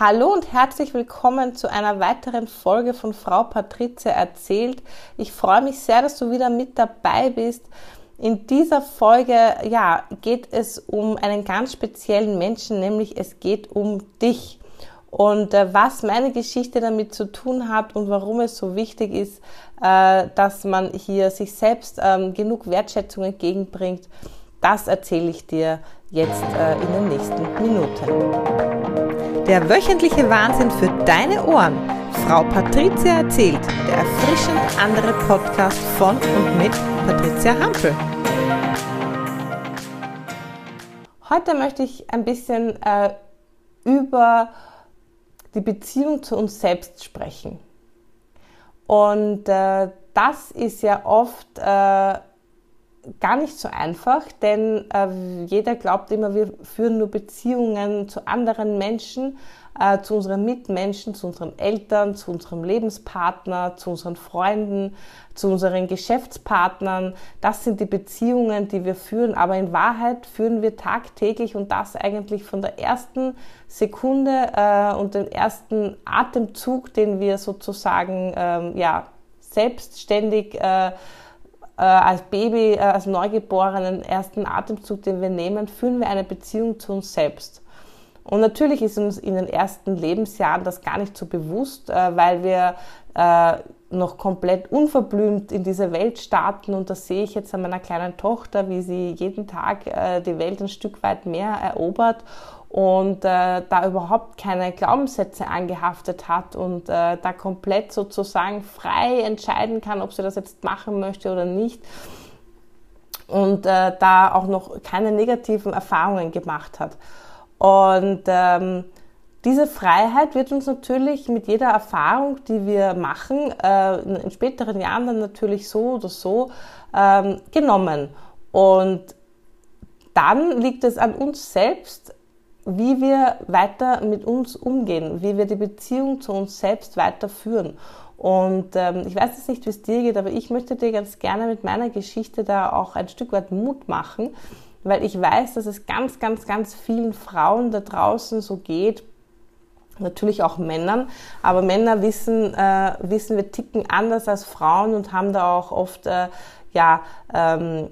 Hallo und herzlich willkommen zu einer weiteren Folge von Frau Patrizia erzählt. Ich freue mich sehr, dass du wieder mit dabei bist. In dieser Folge, ja, geht es um einen ganz speziellen Menschen, nämlich es geht um dich. Und äh, was meine Geschichte damit zu tun hat und warum es so wichtig ist, äh, dass man hier sich selbst ähm, genug Wertschätzung entgegenbringt, das erzähle ich dir jetzt äh, in den nächsten Minuten. Der wöchentliche Wahnsinn für deine Ohren. Frau Patricia erzählt, der erfrischend andere Podcast von und mit Patricia Hampel. Heute möchte ich ein bisschen äh, über die Beziehung zu uns selbst sprechen. Und äh, das ist ja oft äh, gar nicht so einfach, denn äh, jeder glaubt immer, wir führen nur Beziehungen zu anderen Menschen, äh, zu unseren Mitmenschen, zu unseren Eltern, zu unserem Lebenspartner, zu unseren Freunden, zu unseren Geschäftspartnern. Das sind die Beziehungen, die wir führen, aber in Wahrheit führen wir tagtäglich und das eigentlich von der ersten Sekunde äh, und den ersten Atemzug, den wir sozusagen ähm, ja, selbstständig äh, als Baby, äh, als Neugeborenen ersten Atemzug, den wir nehmen, führen wir eine Beziehung zu uns selbst. Und natürlich ist uns in den ersten Lebensjahren das gar nicht so bewusst, äh, weil wir äh, noch komplett unverblümt in diese Welt starten. Und das sehe ich jetzt an meiner kleinen Tochter, wie sie jeden Tag äh, die Welt ein Stück weit mehr erobert und äh, da überhaupt keine Glaubenssätze angehaftet hat und äh, da komplett sozusagen frei entscheiden kann, ob sie das jetzt machen möchte oder nicht und äh, da auch noch keine negativen Erfahrungen gemacht hat. Und ähm, diese Freiheit wird uns natürlich mit jeder Erfahrung, die wir machen, äh, in späteren Jahren dann natürlich so oder so ähm, genommen. Und dann liegt es an uns selbst, wie wir weiter mit uns umgehen, wie wir die Beziehung zu uns selbst weiterführen. Und ähm, ich weiß jetzt nicht, wie es dir geht, aber ich möchte dir ganz gerne mit meiner Geschichte da auch ein Stück weit Mut machen, weil ich weiß, dass es ganz, ganz, ganz vielen Frauen da draußen so geht, natürlich auch Männern, aber Männer wissen, äh, wissen wir ticken anders als Frauen und haben da auch oft äh, ja ähm,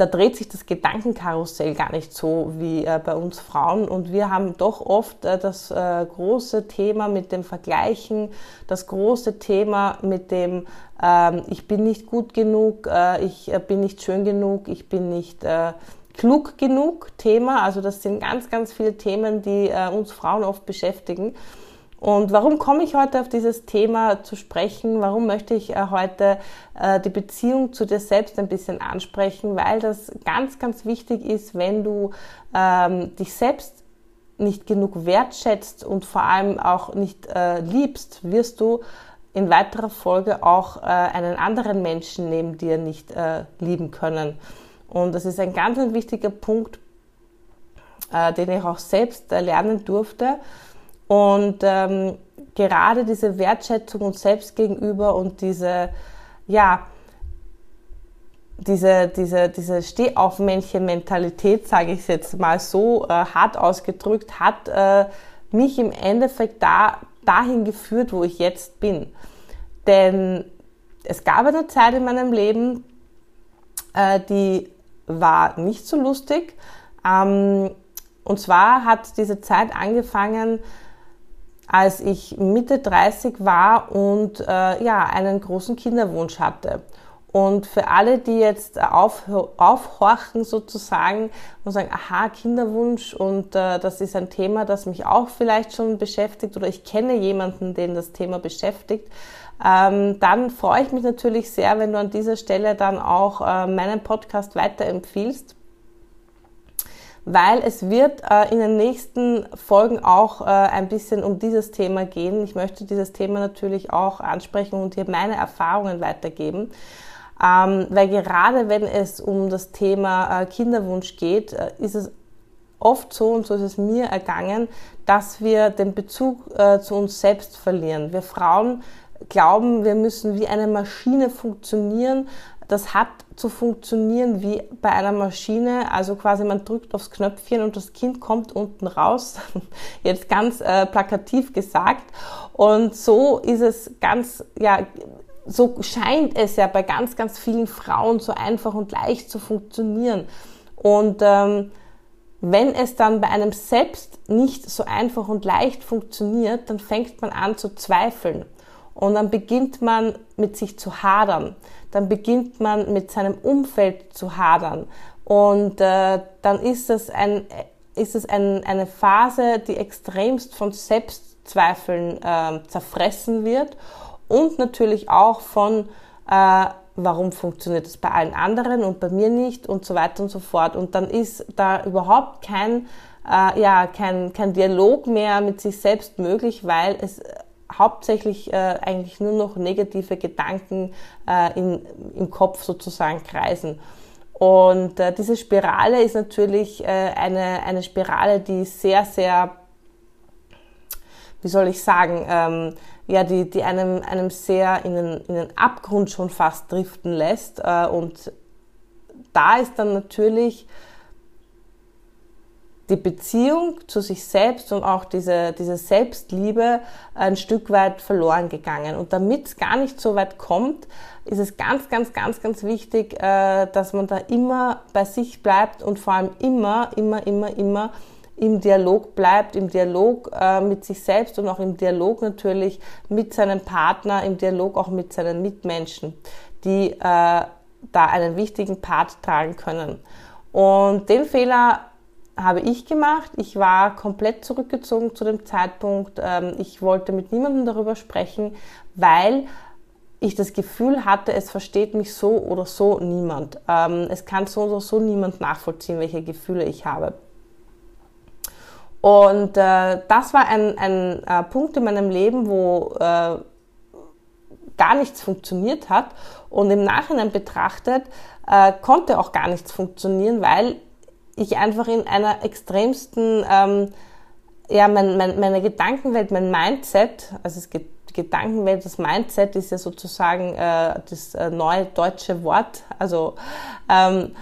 da dreht sich das Gedankenkarussell gar nicht so wie äh, bei uns Frauen. Und wir haben doch oft äh, das äh, große Thema mit dem Vergleichen, das große Thema mit dem, ähm, ich bin nicht gut genug, äh, ich äh, bin nicht schön genug, ich bin nicht äh, klug genug Thema. Also das sind ganz, ganz viele Themen, die uns Frauen oft beschäftigen. Und warum komme ich heute auf dieses Thema zu sprechen? Warum möchte ich äh, heute äh, die Beziehung zu dir selbst ein bisschen ansprechen? Weil das ganz, ganz wichtig ist, wenn du ähm, dich selbst nicht genug wertschätzt und vor allem auch nicht äh, liebst, wirst du in weiterer Folge auch einen anderen Menschen neben dir nicht lieben können. Und das ist ein ganz ein wichtiger Punkt, den ich auch selbst lernen durfte und ähm, gerade diese Wertschätzung uns selbst gegenüber und diese, ja, diese, diese, diese Stehaufmännchen-Mentalität, sage ich jetzt mal so äh, hart ausgedrückt, hat äh, mich im Endeffekt da, dahin geführt, wo ich jetzt bin. Denn es gab eine Zeit in meinem Leben, äh, die war nicht so lustig. Ähm, und zwar hat diese Zeit angefangen, als ich Mitte 30 war und äh, ja, einen großen Kinderwunsch hatte. Und für alle, die jetzt auf, aufhorchen sozusagen und sagen, aha, Kinderwunsch und äh, das ist ein Thema, das mich auch vielleicht schon beschäftigt oder ich kenne jemanden, den das Thema beschäftigt, ähm, dann freue ich mich natürlich sehr, wenn du an dieser Stelle dann auch äh, meinen Podcast weiterempfiehlst weil es wird äh, in den nächsten Folgen auch äh, ein bisschen um dieses Thema gehen. Ich möchte dieses Thema natürlich auch ansprechen und hier meine Erfahrungen weitergeben. Ähm, weil gerade wenn es um das Thema äh, Kinderwunsch geht, äh, ist es oft so, und so ist es mir ergangen, dass wir den Bezug äh, zu uns selbst verlieren. Wir Frauen glauben, wir müssen wie eine Maschine funktionieren. Das hat zu funktionieren wie bei einer Maschine. Also quasi man drückt aufs Knöpfchen und das Kind kommt unten raus. Jetzt ganz äh, plakativ gesagt. Und so ist es ganz, ja, so scheint es ja bei ganz, ganz vielen Frauen so einfach und leicht zu funktionieren. Und ähm, wenn es dann bei einem selbst nicht so einfach und leicht funktioniert, dann fängt man an zu zweifeln. Und dann beginnt man mit sich zu hadern. Dann beginnt man mit seinem Umfeld zu hadern. Und äh, dann ist es, ein, ist es ein, eine Phase, die extremst von Selbstzweifeln äh, zerfressen wird und natürlich auch von, äh, warum funktioniert es bei allen anderen und bei mir nicht und so weiter und so fort. Und dann ist da überhaupt kein, äh, ja, kein, kein Dialog mehr mit sich selbst möglich, weil es hauptsächlich äh, eigentlich nur noch negative Gedanken äh, in, im Kopf sozusagen kreisen. Und äh, diese Spirale ist natürlich äh, eine, eine Spirale, die sehr, sehr, wie soll ich sagen, ähm, ja, die, die einem, einem sehr in den, in den Abgrund schon fast driften lässt. Äh, und da ist dann natürlich die Beziehung zu sich selbst und auch diese, diese Selbstliebe ein Stück weit verloren gegangen. Und damit es gar nicht so weit kommt, ist es ganz, ganz, ganz, ganz wichtig, äh, dass man da immer bei sich bleibt und vor allem immer, immer, immer, immer im Dialog bleibt, im Dialog äh, mit sich selbst und auch im Dialog natürlich mit seinem Partner, im Dialog auch mit seinen Mitmenschen, die äh, da einen wichtigen Part tragen können. Und den Fehler habe ich gemacht. Ich war komplett zurückgezogen zu dem Zeitpunkt. Ähm, ich wollte mit niemandem darüber sprechen, weil ich das Gefühl hatte, es versteht mich so oder so niemand. Ähm, es kann so oder so niemand nachvollziehen, welche Gefühle ich habe. Und äh, das war ein, ein äh, Punkt in meinem Leben, wo äh, gar nichts funktioniert hat. Und im Nachhinein betrachtet konnte auch gar nichts funktionieren, weil ich einfach in einer extremsten, ähm, ja, mein, mein, meine Gedankenwelt, mein Mindset, also es die Gedankenwelt, das Mindset ist ja sozusagen äh, das äh, neue deutsche Wort, also ähm,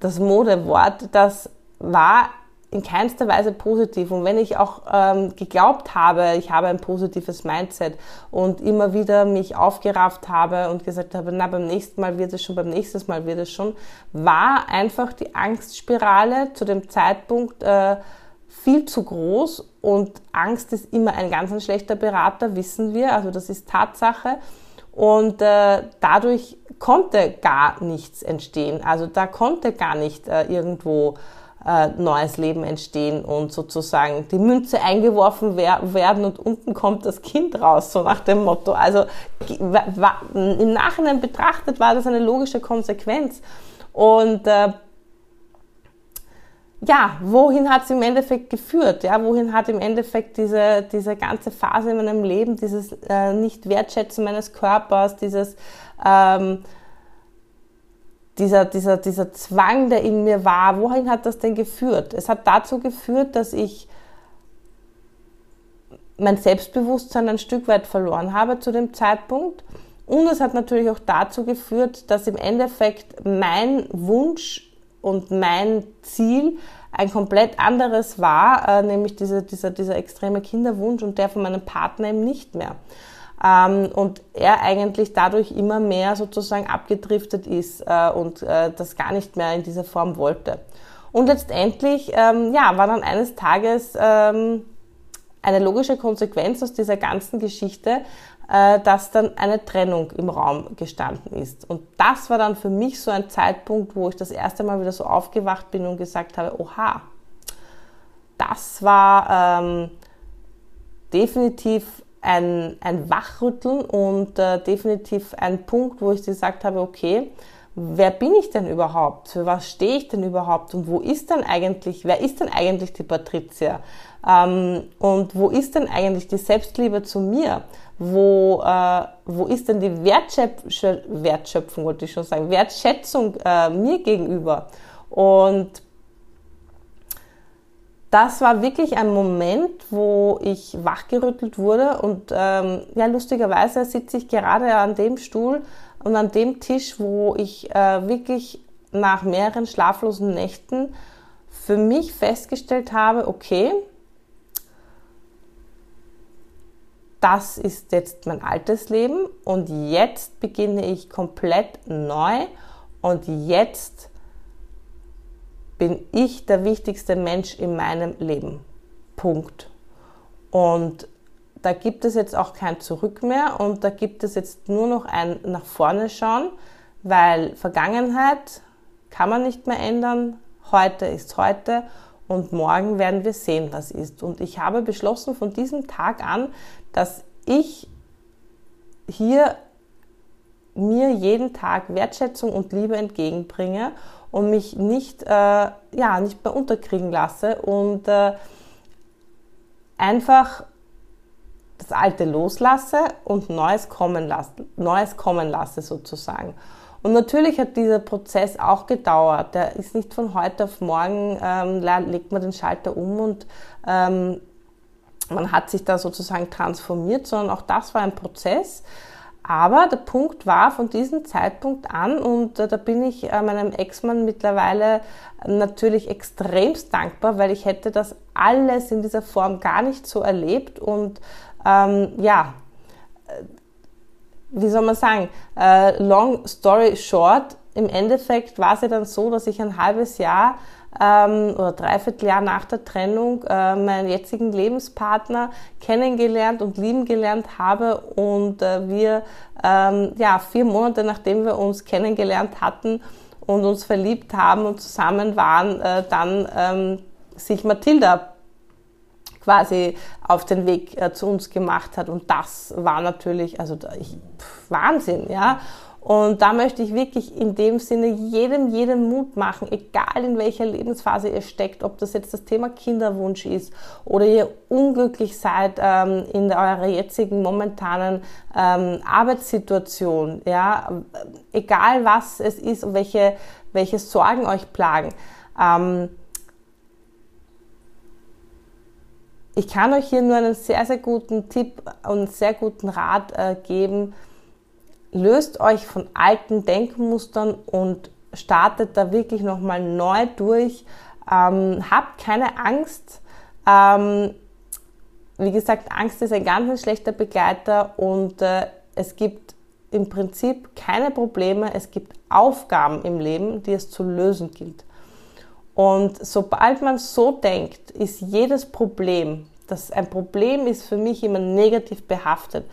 das Modewort, das war in keinster Weise positiv. Und wenn ich auch ähm, geglaubt habe, ich habe ein positives Mindset und immer wieder mich aufgerafft habe und gesagt habe, na, beim nächsten Mal wird es schon, beim nächsten Mal wird es schon, war einfach die Angstspirale zu dem Zeitpunkt äh, viel zu groß und Angst ist immer ein ganz ein schlechter Berater, wissen wir, also das ist Tatsache. Und äh, dadurch konnte gar nichts entstehen. Also da konnte gar nicht äh, irgendwo äh, neues Leben entstehen und sozusagen die Münze eingeworfen wer werden und unten kommt das Kind raus, so nach dem Motto. Also im Nachhinein betrachtet war das eine logische Konsequenz. Und äh, ja, wohin hat es im Endeffekt geführt? Ja, wohin hat im Endeffekt diese, diese ganze Phase in meinem Leben, dieses äh, Nicht-Wertschätzen meines Körpers, dieses ähm, dieser, dieser, dieser Zwang, der in mir war, wohin hat das denn geführt? Es hat dazu geführt, dass ich mein Selbstbewusstsein ein Stück weit verloren habe zu dem Zeitpunkt. Und es hat natürlich auch dazu geführt, dass im Endeffekt mein Wunsch und mein Ziel ein komplett anderes war, äh, nämlich diese, dieser, dieser extreme Kinderwunsch und der von meinem Partner eben nicht mehr und er eigentlich dadurch immer mehr sozusagen abgedriftet ist äh, und äh, das gar nicht mehr in dieser Form wollte. Und letztendlich, ähm, ja, war dann eines Tages ähm, eine logische Konsequenz aus dieser ganzen Geschichte, äh, dass dann eine Trennung im Raum gestanden ist. Und das war dann für mich so ein Zeitpunkt, wo ich das erste Mal wieder so aufgewacht bin und gesagt habe, oha, das war ähm, definitiv ein, ein Wachrütteln und äh, definitiv ein Punkt, wo ich gesagt habe, okay, wer bin ich denn überhaupt? Für was stehe ich denn überhaupt? Und wo ist denn eigentlich, wer ist denn eigentlich die Patricia? Ähm, und wo ist denn eigentlich die Selbstliebe zu mir? Wo, äh, wo ist denn die Wertschöpf Wertschöpfung, wollte ich schon sagen, Wertschätzung äh, mir gegenüber? Und das war wirklich ein Moment, wo ich wachgerüttelt wurde und ähm, ja, lustigerweise sitze ich gerade an dem Stuhl, und an dem Tisch, wo ich äh, wirklich nach mehreren schlaflosen Nächten für mich festgestellt habe, okay, das ist jetzt mein altes Leben und jetzt beginne ich komplett neu und jetzt bin ich der wichtigste Mensch in meinem Leben. Punkt. Und da gibt es jetzt auch kein Zurück mehr und da gibt es jetzt nur noch ein nach vorne schauen, weil Vergangenheit kann man nicht mehr ändern, heute ist heute und morgen werden wir sehen, was ist. Und ich habe beschlossen von diesem Tag an, dass ich hier mir jeden Tag Wertschätzung und Liebe entgegenbringe und mich nicht, äh, ja, nicht mehr unterkriegen lasse und äh, einfach das Alte loslasse und Neues kommen lasse, Neues kommen lasse sozusagen. Und natürlich hat dieser Prozess auch gedauert. Der ist nicht von heute auf morgen, ähm, legt man den Schalter um und ähm, man hat sich da sozusagen transformiert, sondern auch das war ein Prozess. Aber der Punkt war von diesem Zeitpunkt an, und äh, da bin ich äh, meinem Ex-Mann mittlerweile natürlich extremst dankbar, weil ich hätte das alles in dieser Form gar nicht so erlebt. Und ähm, ja, äh, wie soll man sagen, äh, long story short, im Endeffekt war es ja dann so, dass ich ein halbes Jahr ähm, oder dreiviertel Jahr nach der Trennung äh, meinen jetzigen Lebenspartner kennengelernt und lieben gelernt habe und äh, wir ähm, ja vier Monate nachdem wir uns kennengelernt hatten und uns verliebt haben und zusammen waren, äh, dann ähm, sich Mathilda quasi auf den Weg äh, zu uns gemacht hat. Und das war natürlich, also ich, pff, Wahnsinn, ja. Und da möchte ich wirklich in dem Sinne jedem, jedem Mut machen, egal in welcher Lebensphase ihr steckt, ob das jetzt das Thema Kinderwunsch ist oder ihr unglücklich seid ähm, in eurer jetzigen momentanen ähm, Arbeitssituation, ja, egal was es ist und welche, welche Sorgen euch plagen. Ähm, ich kann euch hier nur einen sehr, sehr guten Tipp und sehr guten Rat äh, geben. Löst euch von alten Denkmustern und startet da wirklich nochmal neu durch. Ähm, habt keine Angst. Ähm, wie gesagt, Angst ist ein ganz ein schlechter Begleiter und äh, es gibt im Prinzip keine Probleme, es gibt Aufgaben im Leben, die es zu lösen gilt. Und sobald man so denkt, ist jedes Problem, das ein Problem ist für mich immer negativ behaftet.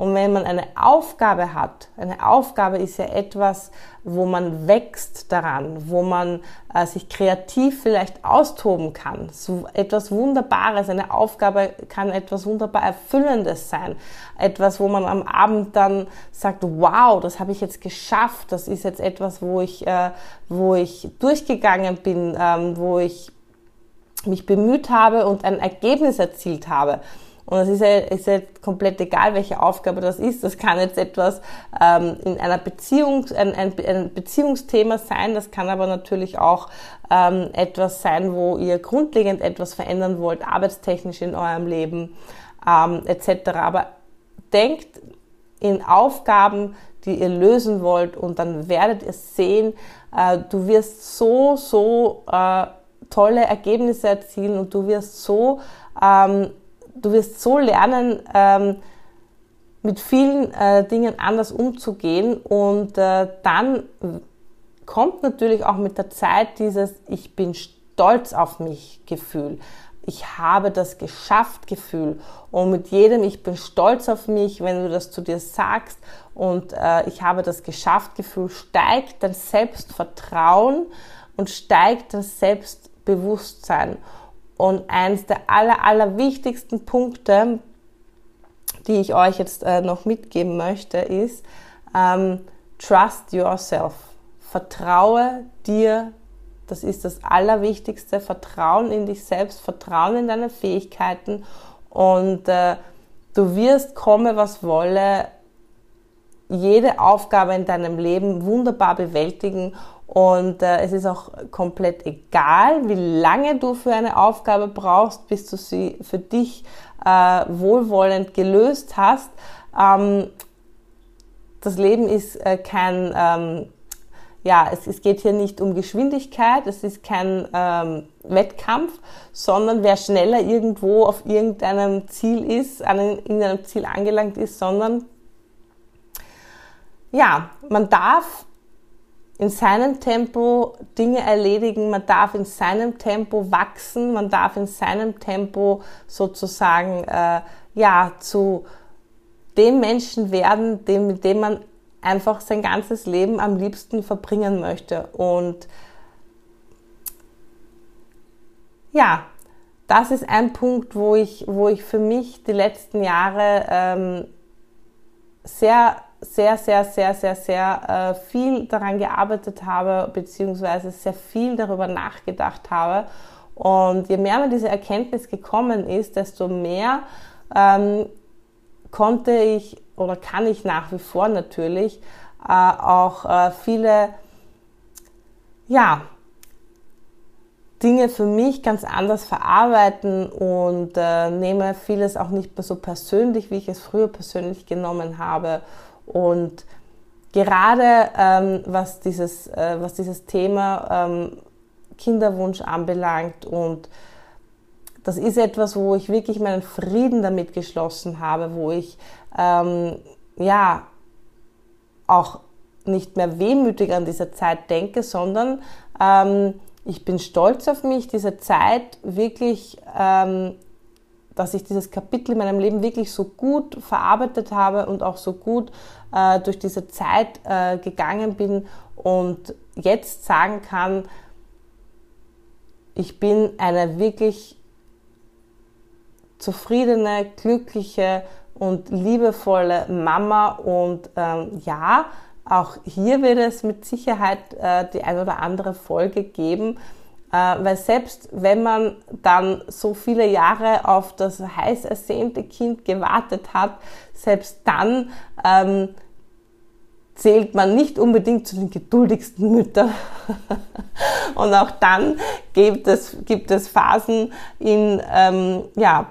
Und wenn man eine Aufgabe hat, eine Aufgabe ist ja etwas, wo man wächst daran, wo man äh, sich kreativ vielleicht austoben kann. So etwas Wunderbares, eine Aufgabe kann etwas wunderbar Erfüllendes sein. Etwas, wo man am Abend dann sagt, wow, das habe ich jetzt geschafft. Das ist jetzt etwas, wo ich, äh, wo ich durchgegangen bin, ähm, wo ich mich bemüht habe und ein Ergebnis erzielt habe. Und es ist ja, ist ja komplett egal, welche Aufgabe das ist. Das kann jetzt etwas ähm, in einer Beziehung, ein, ein, ein, Beziehungsthema sein. Das kann aber natürlich auch ähm, etwas sein, wo ihr grundlegend etwas verändern wollt, arbeitstechnisch in eurem Leben ähm, etc. Aber denkt in Aufgaben, die ihr lösen wollt und dann werdet ihr sehen, äh, du wirst so, so äh, tolle Ergebnisse erzielen und du wirst so ähm, du wirst so lernen, ähm, mit vielen äh, Dingen anders umzugehen und äh, dann kommt natürlich auch mit der Zeit dieses Ich bin stolz auf mich Gefühl. Ich habe das geschafft Gefühl. Und mit jedem Ich bin stolz auf mich, wenn du das zu dir sagst und äh, ich habe das geschafft Gefühl, steigt dein Selbstvertrauen und steigt das Selbstbewusstsein. Und eins der aller, aller wichtigsten Punkte, die ich euch jetzt äh, noch mitgeben möchte, ist, ähm, trust yourself. Vertraue dir. Das ist das Allerwichtigste. Vertrauen in dich selbst, Vertrauen in deine Fähigkeiten und äh, du wirst, komme was wolle, jede Aufgabe in deinem Leben wunderbar bewältigen und äh, es ist auch komplett egal, wie lange du für eine Aufgabe brauchst, bis du sie für dich äh, wohlwollend gelöst hast. Ähm, das Leben ist äh, kein, ähm, ja, es, es, geht hier nicht um Geschwindigkeit, es ist kein ähm, Wettkampf, sondern wer schneller irgendwo auf irgendeinem Ziel ist, an irgendeinem Ziel angelangt ist, sondern ja, man darf in seinem Tempo Dinge erledigen, man darf in seinem Tempo wachsen, man darf in seinem Tempo sozusagen äh, ja zu dem Menschen werden, dem, mit dem man einfach sein ganzes Leben am liebsten verbringen möchte. Und ja, das ist ein Punkt, wo ich, wo ich für mich die letzten Jahre ähm, sehr, sehr, sehr, sehr, sehr, sehr äh, viel daran gearbeitet habe, beziehungsweise sehr viel darüber nachgedacht habe. Und je mehr mir diese Erkenntnis gekommen ist, desto mehr ähm, konnte ich oder kann ich nach wie vor natürlich äh, auch äh, viele ja, Dinge für mich ganz anders verarbeiten und äh, nehme vieles auch nicht mehr so persönlich, wie ich es früher persönlich genommen habe. Und gerade ähm, was, dieses, äh, was dieses Thema ähm, Kinderwunsch anbelangt und das ist etwas, wo ich wirklich meinen Frieden damit geschlossen habe, wo ich ähm, ja auch nicht mehr wehmütig an diese Zeit denke, sondern ähm, ich bin stolz auf mich, diese Zeit wirklich, ähm, dass ich dieses Kapitel in meinem Leben wirklich so gut verarbeitet habe und auch so gut äh, durch diese Zeit äh, gegangen bin und jetzt sagen kann, ich bin eine wirklich zufriedene, glückliche und liebevolle Mama. Und ähm, ja, auch hier wird es mit Sicherheit äh, die ein oder andere Folge geben, weil selbst wenn man dann so viele Jahre auf das heiß ersehnte Kind gewartet hat, selbst dann ähm, zählt man nicht unbedingt zu den geduldigsten Müttern. Und auch dann gibt es, gibt es Phasen in, ähm, ja,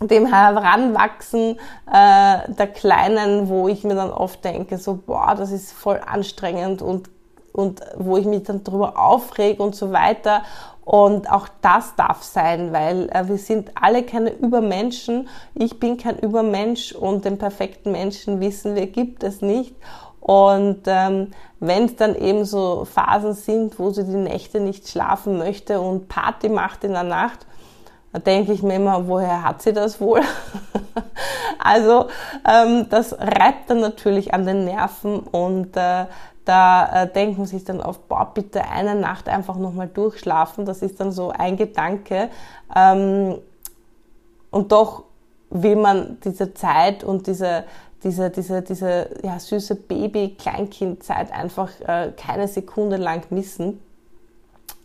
dem Heranwachsen äh, der Kleinen, wo ich mir dann oft denke, so, boah, das ist voll anstrengend und, und wo ich mich dann darüber aufrege und so weiter. Und auch das darf sein, weil äh, wir sind alle keine Übermenschen. Ich bin kein Übermensch und den perfekten Menschen wissen wir, gibt es nicht. Und ähm, wenn es dann eben so Phasen sind, wo sie die Nächte nicht schlafen möchte und Party macht in der Nacht, da denke ich mir immer, woher hat sie das wohl? also ähm, das reibt dann natürlich an den Nerven und äh, da äh, denkt man sich dann auf, boah, bitte eine Nacht einfach nochmal durchschlafen. Das ist dann so ein Gedanke. Ähm, und doch will man diese Zeit und diese, diese, diese, diese ja, süße Baby-Kleinkindzeit einfach äh, keine Sekunde lang missen.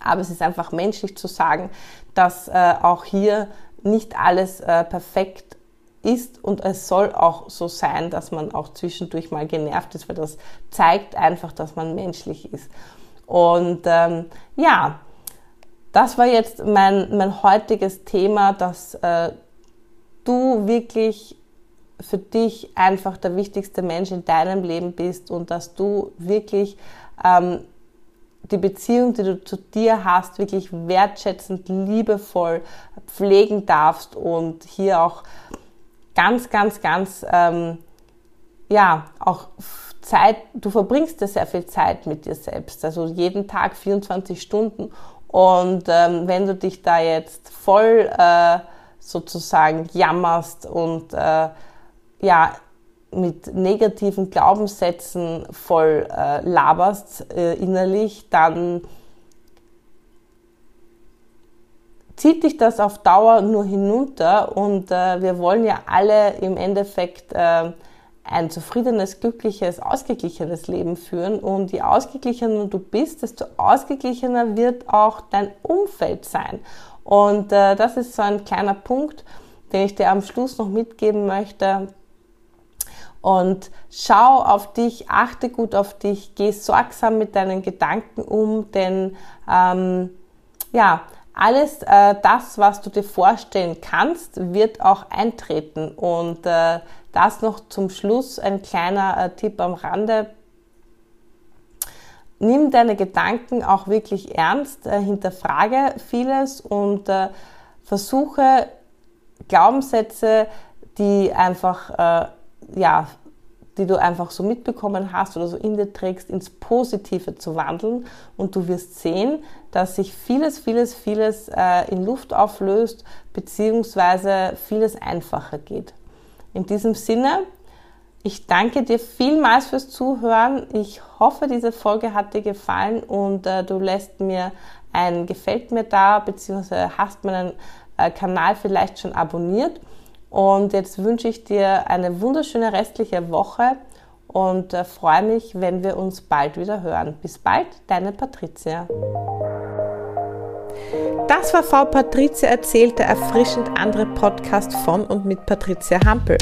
Aber es ist einfach menschlich zu sagen, dass äh, auch hier nicht alles äh, perfekt ist und es soll auch so sein, dass man auch zwischendurch mal genervt ist, weil das zeigt einfach, dass man menschlich ist. Und ähm, ja, das war jetzt mein, mein heutiges Thema, dass äh, du wirklich für dich einfach der wichtigste Mensch in deinem Leben bist und dass du wirklich ähm, die Beziehung, die du zu dir hast, wirklich wertschätzend, liebevoll pflegen darfst und hier auch ganz, ganz, ganz, ähm, ja, auch Zeit, du verbringst ja sehr viel Zeit mit dir selbst, also jeden Tag 24 Stunden und ähm, wenn du dich da jetzt voll äh, sozusagen jammerst und äh, ja, mit negativen Glaubenssätzen voll äh, laberst äh, innerlich, dann zieht dich das auf Dauer nur hinunter und äh, wir wollen ja alle im Endeffekt äh, ein zufriedenes, glückliches, ausgeglichenes Leben führen und je ausgeglichener du bist, desto ausgeglichener wird auch dein Umfeld sein. Und äh, das ist so ein kleiner Punkt, den ich dir am Schluss noch mitgeben möchte, und schau auf dich, achte gut auf dich, geh sorgsam mit deinen Gedanken um, denn ähm, ja, alles äh, das, was du dir vorstellen kannst, wird auch eintreten. Und äh, das noch zum Schluss ein kleiner äh, Tipp am Rande. Nimm deine Gedanken auch wirklich ernst, äh, hinterfrage vieles und äh, versuche Glaubenssätze, die einfach äh, ja die du einfach so mitbekommen hast oder so in dir trägst, ins Positive zu wandeln. Und du wirst sehen, dass sich vieles, vieles, vieles äh, in Luft auflöst, beziehungsweise vieles einfacher geht. In diesem Sinne, ich danke dir vielmals fürs Zuhören. Ich hoffe, diese Folge hat dir gefallen und äh, du lässt mir ein Gefällt mir da, beziehungsweise hast meinen äh, Kanal vielleicht schon abonniert. Und jetzt wünsche ich dir eine wunderschöne restliche Woche und äh, freue mich, wenn wir uns bald wieder hören. Bis bald, deine Patricia. Das war Frau Patricia erzählt, der erfrischend andere Podcast von und mit Patricia Hampel.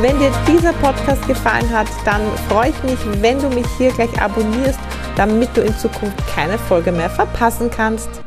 Wenn dir dieser Podcast gefallen hat, dann freue ich mich, wenn du mich hier gleich abonnierst, damit du in Zukunft keine Folge mehr verpassen kannst.